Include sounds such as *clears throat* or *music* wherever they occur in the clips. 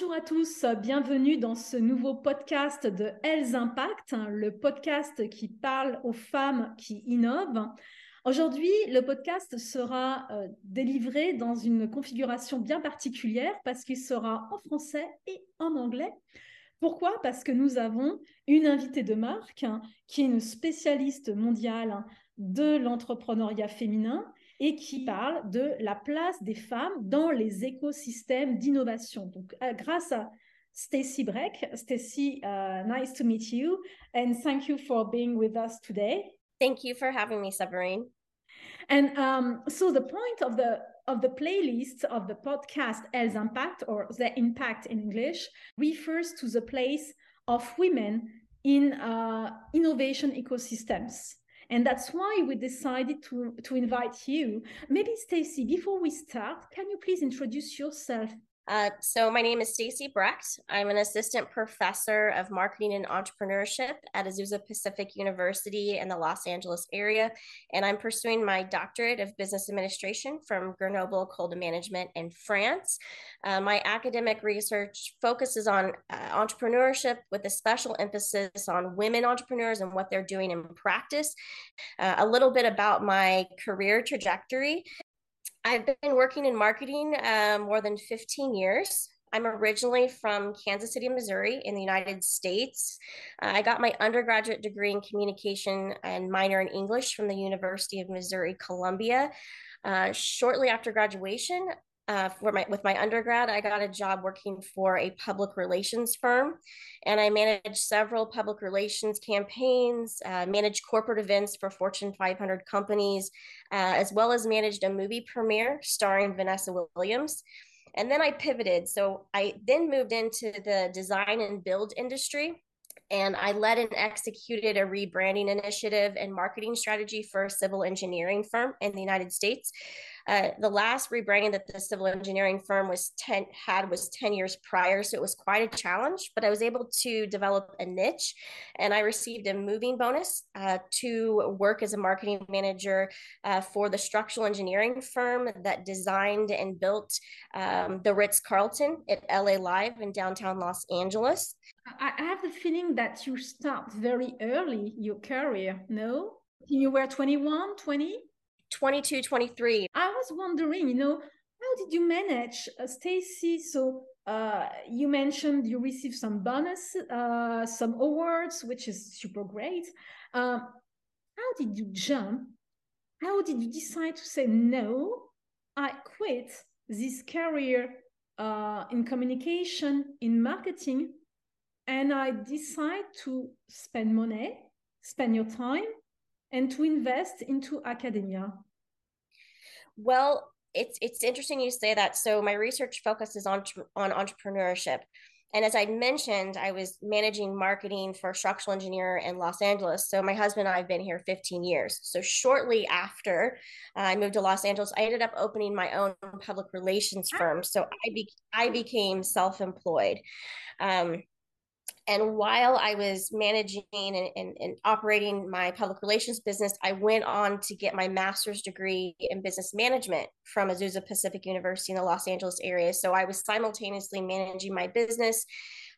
Bonjour à tous, bienvenue dans ce nouveau podcast de Elles Impact, le podcast qui parle aux femmes qui innovent. Aujourd'hui, le podcast sera euh, délivré dans une configuration bien particulière parce qu'il sera en français et en anglais. Pourquoi? Parce que nous avons une invitée de marque hein, qui est une spécialiste mondiale de l'entrepreneuriat féminin et qui parle de la place des femmes dans les écosystèmes d'innovation. Donc, euh, grâce à Stacy Brecht. Stacy, uh, nice to meet you, and thank you for being with us today. Thank you for having me, Sabrine. And um, so the point of the of the playlist of the podcast Elles Impact or the Impact in English refers to the place of women in uh, innovation ecosystems. And that's why we decided to, to invite you. Maybe, Stacy, before we start, can you please introduce yourself uh, so my name is Stacy Brecht. I'm an assistant professor of marketing and entrepreneurship at Azusa Pacific University in the Los Angeles area, and I'm pursuing my doctorate of business administration from Grenoble École de Management in France. Uh, my academic research focuses on uh, entrepreneurship with a special emphasis on women entrepreneurs and what they're doing in practice. Uh, a little bit about my career trajectory. I've been working in marketing uh, more than 15 years. I'm originally from Kansas City, Missouri, in the United States. Uh, I got my undergraduate degree in communication and minor in English from the University of Missouri Columbia. Uh, shortly after graduation, uh, for my with my undergrad, I got a job working for a public relations firm, and I managed several public relations campaigns, uh, managed corporate events for Fortune 500 companies, uh, as well as managed a movie premiere starring Vanessa Williams. And then I pivoted, so I then moved into the design and build industry. And I led and executed a rebranding initiative and marketing strategy for a civil engineering firm in the United States. Uh, the last rebranding that the civil engineering firm was 10 had was 10 years prior so it was quite a challenge but i was able to develop a niche and i received a moving bonus uh, to work as a marketing manager uh, for the structural engineering firm that designed and built um, the ritz-carlton at la live in downtown los angeles. I have the feeling that you start very early your career no? You were 21 20 22, 23. I was wondering, you know, how did you manage, uh, Stacy? So uh, you mentioned you received some bonus, uh, some awards, which is super great. Um, how did you jump? How did you decide to say no? I quit this career uh, in communication, in marketing, and I decide to spend money, spend your time, and to invest into academia? Well, it's it's interesting you say that. So my research focuses on on entrepreneurship. And as I mentioned, I was managing marketing for a structural engineer in Los Angeles. So my husband and I have been here 15 years. So shortly after uh, I moved to Los Angeles, I ended up opening my own public relations firm. So I be- I became self-employed. Um, and while I was managing and, and, and, operating my public relations business, I went on to get my master's degree in business management from Azusa Pacific University in the Los Angeles area. So I was simultaneously managing my business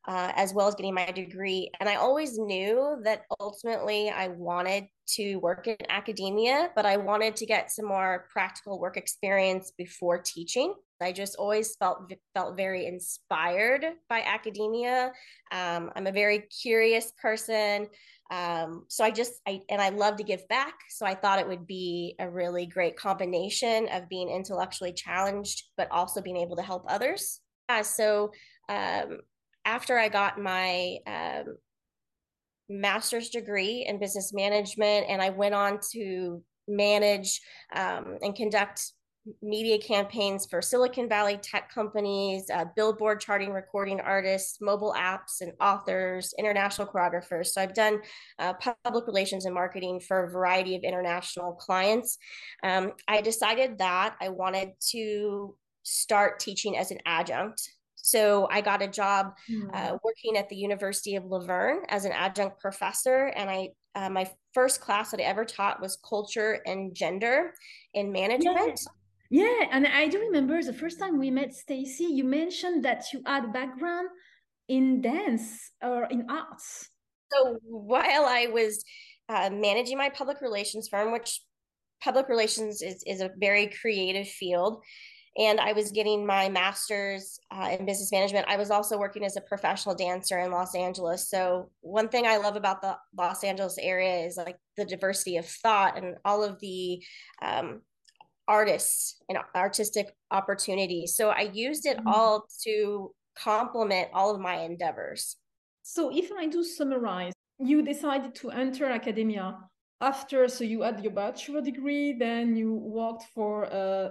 uh, as well as getting my degree. And I always knew that ultimately I wanted to work in academia, but I wanted to get some more practical work experience before teaching. I just always felt felt very inspired by academia. Um, I'm a very curious person, um, so I just I and I love to give back. So I thought it would be a really great combination of being intellectually challenged, but also being able to help others. Uh, so um, after I got my um, master's degree in business management, and I went on to manage um, and conduct media campaigns for Silicon Valley tech companies, uh, billboard charting recording artists, mobile apps and authors, international choreographers. So I've done uh, public relations and marketing for a variety of international clients. Um, I decided that I wanted to start teaching as an adjunct. So I got a job mm-hmm. uh, working at the University of La Verne as an adjunct professor, and I uh, my first class that I ever taught was culture and gender in management. Yeah, and I do remember the first time we met Stacy, you mentioned that you had background in dance or in arts. So while I was uh, managing my public relations firm, which public relations is, is a very creative field, and I was getting my master's uh, in business management. I was also working as a professional dancer in Los Angeles. So one thing I love about the Los Angeles area is like the diversity of thought and all of the um, artists and artistic opportunities. So I used it mm-hmm. all to complement all of my endeavors. So if I do summarize, you decided to enter academia after so you had your bachelor degree then you worked for uh,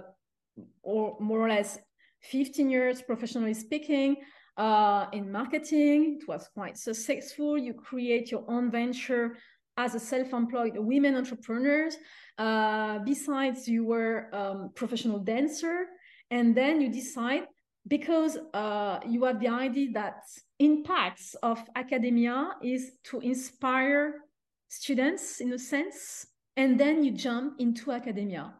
or more or less 15 years professionally speaking uh, in marketing. It was quite successful. You create your own venture as a self-employed women entrepreneurs. Uh, besides, you were um, professional dancer, and then you decide because uh, you have the idea that impacts of academia is to inspire students in a sense, and then you jump into academia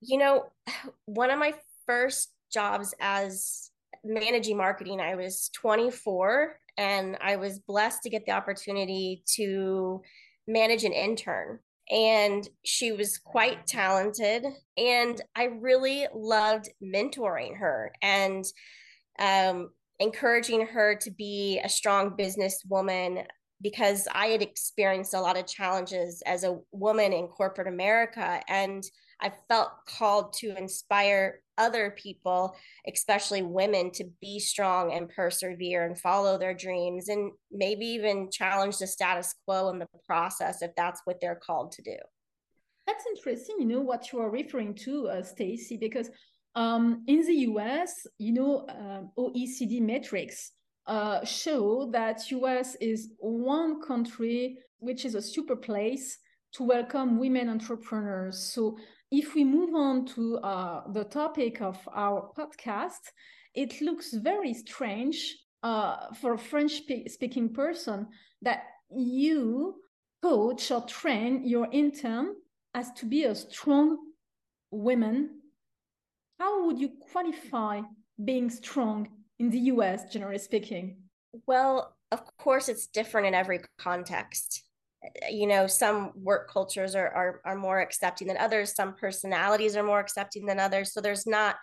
you know, *sighs* one of my first jobs as managing marketing, I was 24 and I was blessed to get the opportunity to manage an intern. And she was quite talented. And I really loved mentoring her and um, encouraging her to be a strong businesswoman because I had experienced a lot of challenges as a woman in corporate America. And I felt called to inspire other people, especially women, to be strong and persevere and follow their dreams and maybe even challenge the status quo in the process if that's what they're called to do. That's interesting, you know, what you are referring to, uh, Stacy, because um, in the US, you know, um, OECD metrics uh, show that US is one country which is a super place to welcome women entrepreneurs. So if we move on to uh, the topic of our podcast, it looks very strange uh, for a French speaking person that you coach or train your intern as to be a strong woman. How would you qualify being strong in the US, generally speaking? Well, of course, it's different in every context you know some work cultures are, are are more accepting than others. Some personalities are more accepting than others. So there's not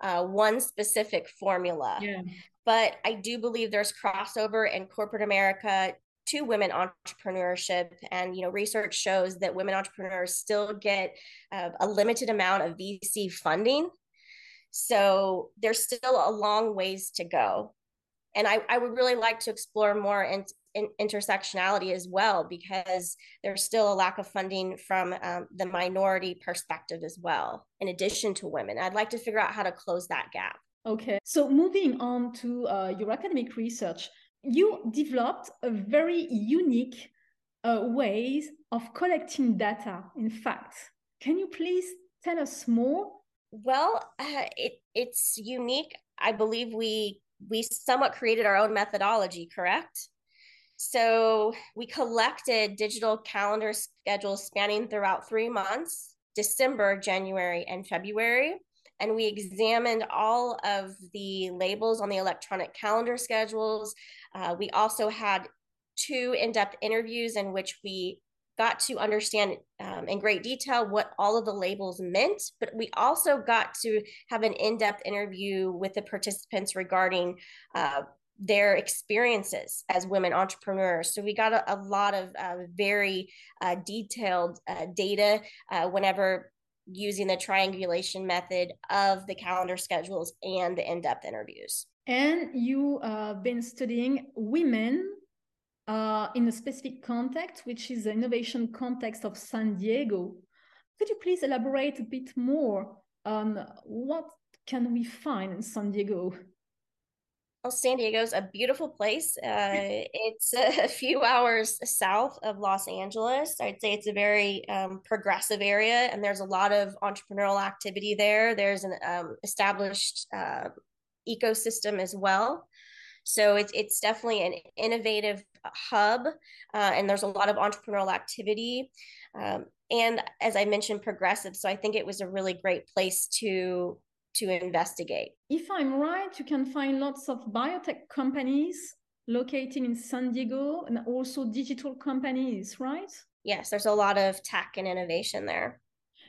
uh, one specific formula. Yeah. but i do believe there's crossover in corporate america to women entrepreneurship. And you know research shows that women entrepreneurs still get uh, a limited amount of vc funding. So there's still a long ways to go. And I, I would really like to explore more in, in, intersectionality as well because there's still a lack of funding from um, the minority perspective as well in addition to women. I'd like to figure out how to close that gap. Okay. So moving on to uh, your academic research you developed a very unique uh, ways of collecting data in fact. Can you please tell us more? Well uh, it, it's unique. I believe we we somewhat created our own methodology correct so we collected digital calendar schedules spanning throughout three months December, January, and February. And we examined all of the labels on the electronic calendar schedules. Uh, we also had two in depth interviews in which we got to understand um, in great detail what all of the labels meant, but we also got to have an in depth interview with the participants regarding uh, their experiences as women entrepreneurs. So we got a, a lot of uh, very uh, detailed uh, data uh, whenever using the triangulation method of the calendar schedules and the in-depth interviews. And you have uh, been studying women uh, in a specific context, which is the innovation context of San Diego. Could you please elaborate a bit more on what can we find in San Diego? Well, San Diego's a beautiful place. Uh, it's *laughs* a few hours south of Los Angeles. I'd say it's a very um, progressive area, and there's a lot of entrepreneurial activity there. There's an um, established uh, ecosystem as well. So it's it's definitely an innovative hub, uh, and there's a lot of entrepreneurial activity. Um, and as I mentioned, progressive. So I think it was a really great place to to investigate. If I'm right, you can find lots of biotech companies located in San Diego and also digital companies, right? Yes, there's a lot of tech and innovation there.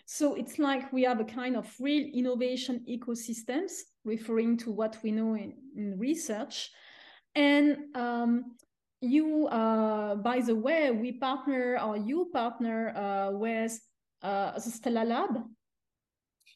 So it's like we have a kind of real innovation ecosystems, referring to what we know in, in research. And um, you, uh, by the way, we partner or you partner uh, with uh, the Stella Lab.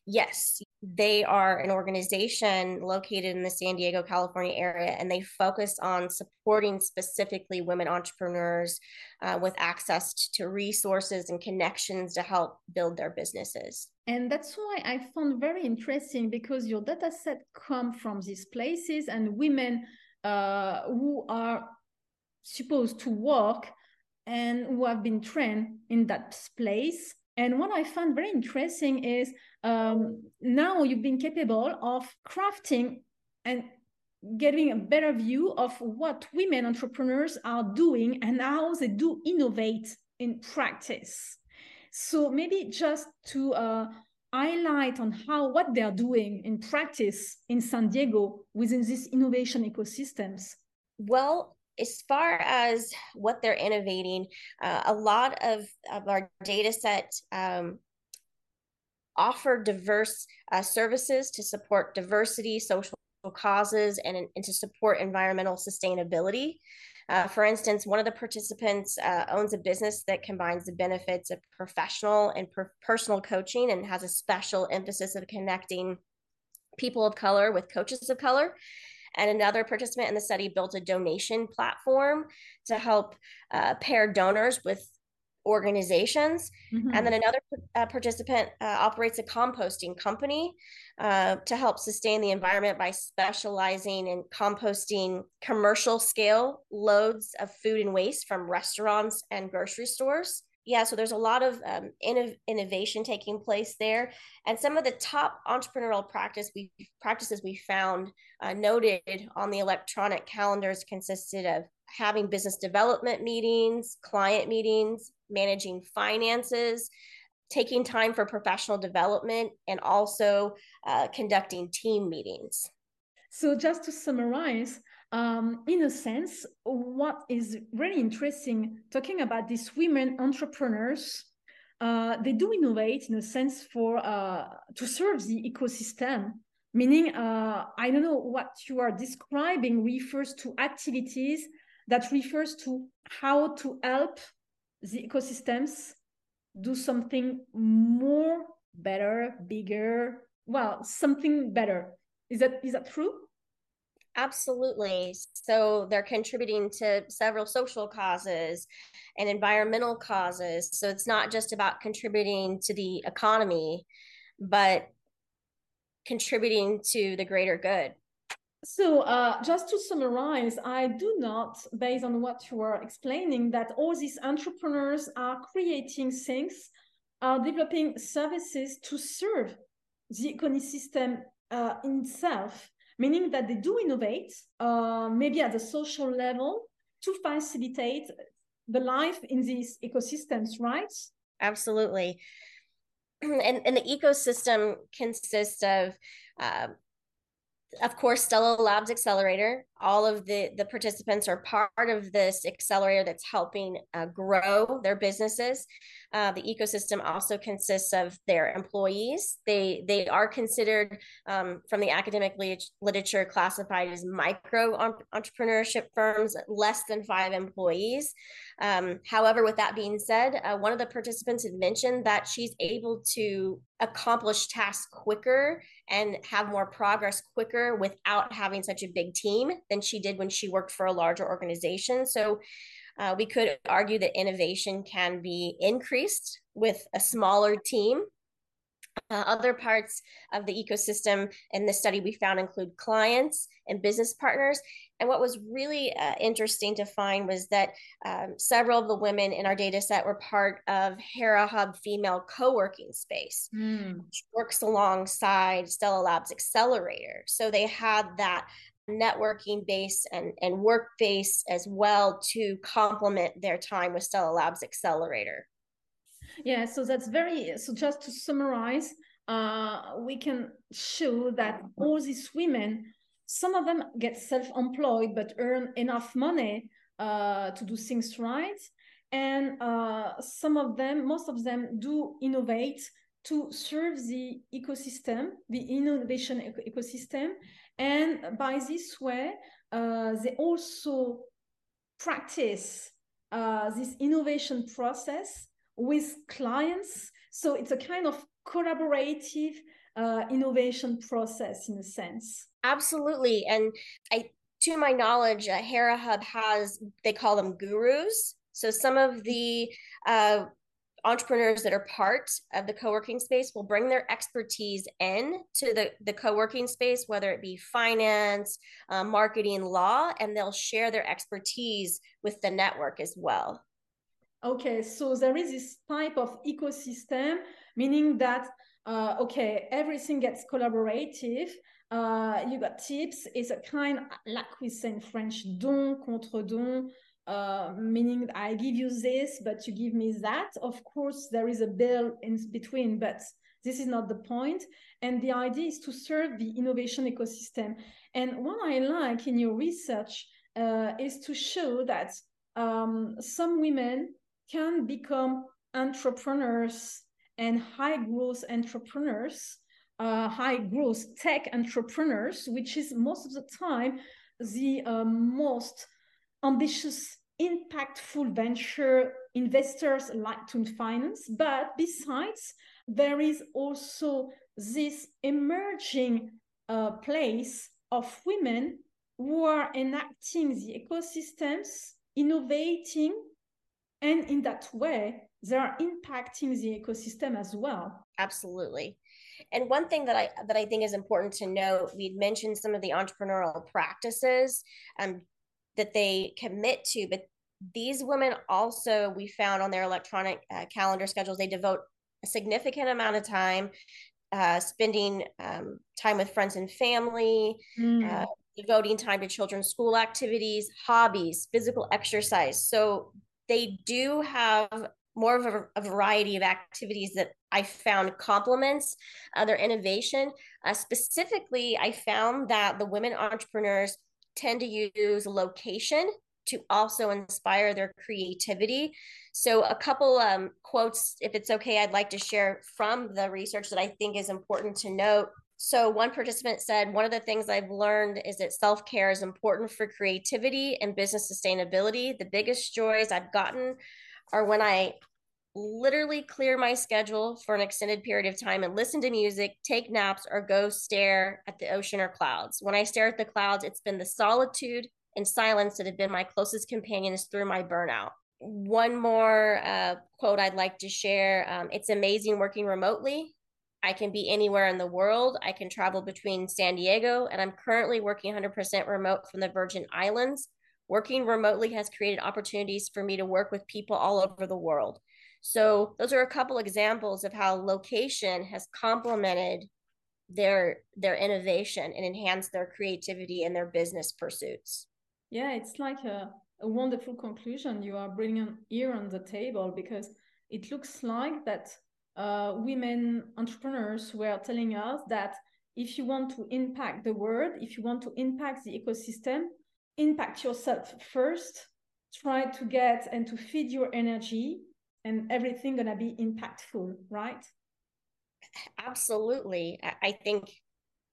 Yes, they are an organization located in the San Diego, California area, and they focus on supporting specifically women entrepreneurs uh, with access to resources and connections to help build their businesses. And that's why I found very interesting because your data set come from these places and women uh, who are supposed to work and who have been trained in that place. And what I found very interesting is um, now you've been capable of crafting and getting a better view of what women entrepreneurs are doing and how they do innovate in practice. So maybe just to uh, highlight on how what they are doing in practice in San Diego within these innovation ecosystems. Well, as far as what they're innovating, uh, a lot of, of our data set um, offer diverse uh, services to support diversity, social causes, and, and to support environmental sustainability. Uh, for instance, one of the participants uh, owns a business that combines the benefits of professional and per- personal coaching and has a special emphasis of connecting people of color with coaches of color. And another participant in the study built a donation platform to help uh, pair donors with organizations. Mm-hmm. And then another uh, participant uh, operates a composting company uh, to help sustain the environment by specializing in composting commercial scale loads of food and waste from restaurants and grocery stores yeah so there's a lot of um, innov- innovation taking place there and some of the top entrepreneurial practice we practices we found uh, noted on the electronic calendars consisted of having business development meetings client meetings managing finances taking time for professional development and also uh, conducting team meetings. So just to summarize um, in a sense, what is really interesting talking about these women entrepreneurs, uh, they do innovate in a sense for uh, to serve the ecosystem. Meaning, uh, I don't know what you are describing refers to activities that refers to how to help the ecosystems do something more, better, bigger. Well, something better. Is that is that true? Absolutely. So they're contributing to several social causes and environmental causes. So it's not just about contributing to the economy, but contributing to the greater good. So, uh, just to summarize, I do not, based on what you are explaining, that all these entrepreneurs are creating things, are developing services to serve the ecosystem uh, itself meaning that they do innovate, uh, maybe at the social level, to facilitate the life in these ecosystems, right? Absolutely. *clears throat* And, and the ecosystem consists of uh, of course, Stella Labs Accelerator. All of the the participants are part of this accelerator that's helping uh, grow their businesses. Uh, the ecosystem also consists of their employees. They they are considered um, from the academic literature classified as micro entrepreneurship firms, less than five employees. Um, however, with that being said, uh, one of the participants had mentioned that she's able to accomplish tasks quicker and have more progress quicker without having such a big team than she did when she worked for a larger organization. So uh, we could argue that innovation can be increased with a smaller team uh, other parts of the ecosystem in the study we found include clients and business partners. And what was really uh, interesting to find was that um, several of the women in our data set were part of Hera Hub Female Co-working Space, mm. which works alongside Stella Labs Accelerator. So they had that networking base and, and work base as well to complement their time with Stella Labs Accelerator. Yeah, so that's very, so just to summarize, uh, we can show that all these women, some of them get self-employed but earn enough money uh, to do things right. And uh, some of them, most of them do innovate to serve the ecosystem, the innovation ecosystem. And by this way, uh, they also practice uh, this innovation process with clients. So it's a kind of collaborative uh, innovation process in a sense. Absolutely. And I, to my knowledge, uh, Hera Hub has, they call them gurus. So some of the uh, entrepreneurs that are part of the co-working space will bring their expertise in to the, the co-working space whether it be finance uh, marketing law and they'll share their expertise with the network as well. Okay so there is this type of ecosystem meaning that uh, okay everything gets collaborative. Uh, you got tips. It's a kind like we say in french don contre don uh, meaning I give you this, but you give me that. Of course, there is a bill in between, but this is not the point. And the idea is to serve the innovation ecosystem. And what I like in your research uh, is to show that um, some women can become entrepreneurs and high growth entrepreneurs, uh, high growth tech entrepreneurs, which is most of the time the uh, most ambitious, impactful venture investors like to finance. But besides, there is also this emerging uh, place of women who are enacting the ecosystems, innovating, and in that way, they are impacting the ecosystem as well. Absolutely. And one thing that I that I think is important to note, we mentioned some of the entrepreneurial practices. Um, that they commit to but these women also we found on their electronic uh, calendar schedules they devote a significant amount of time uh, spending um, time with friends and family mm. uh, devoting time to children's school activities hobbies physical exercise so they do have more of a, a variety of activities that i found complements uh, their innovation uh, specifically i found that the women entrepreneurs tend to use location to also inspire their creativity. So, a couple um, quotes, if it's okay, I'd like to share from the research that I think is important to note. So, one participant said, One of the things I've learned is that self care is important for creativity and business sustainability. The biggest joys I've gotten are when I literally clear my schedule for an extended period of time and listen to music, take naps, or go stare at the ocean or clouds. When I stare at the clouds, it's been the solitude and silence that have been my closest companions through my burnout. One more uh, quote I'd like to share um, It's amazing working remotely. I can be anywhere in the world. I can travel between San Diego, and I'm currently working 100% remote from the Virgin Islands. Working remotely has created opportunities for me to work with people all over the world. So those are a couple examples of how location has complemented their their innovation and enhanced their creativity and their business pursuits. Yeah, it's like a, a wonderful conclusion you are bringing here on the table because it looks like that uh, women entrepreneurs were telling us that if you want to impact the world, if you want to impact the ecosystem, impact yourself first. Try to get and to feed your energy and everything gonna be impactful right? Absolutely. I think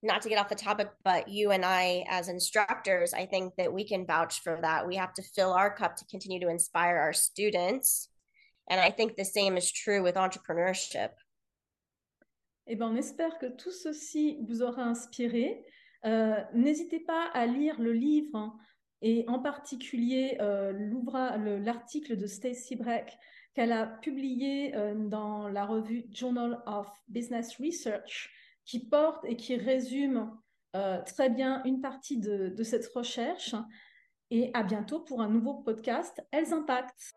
not to get off the topic but you and i as instructors i think that we can vouch for that. We have to fill our cup to continue to inspire our students. And i think the same is true with entrepreneurship. Eh ben, on espère que tout ceci vous aura inspiré. Euh, N'hésitez pas à lire le livre hein, et en particulier euh, l'article de Stacy Brecht qu'elle a publié euh, dans la revue Journal of Business Research, qui porte et qui résume euh, très bien une partie de, de cette recherche. Et à bientôt pour un nouveau podcast Elles Impact.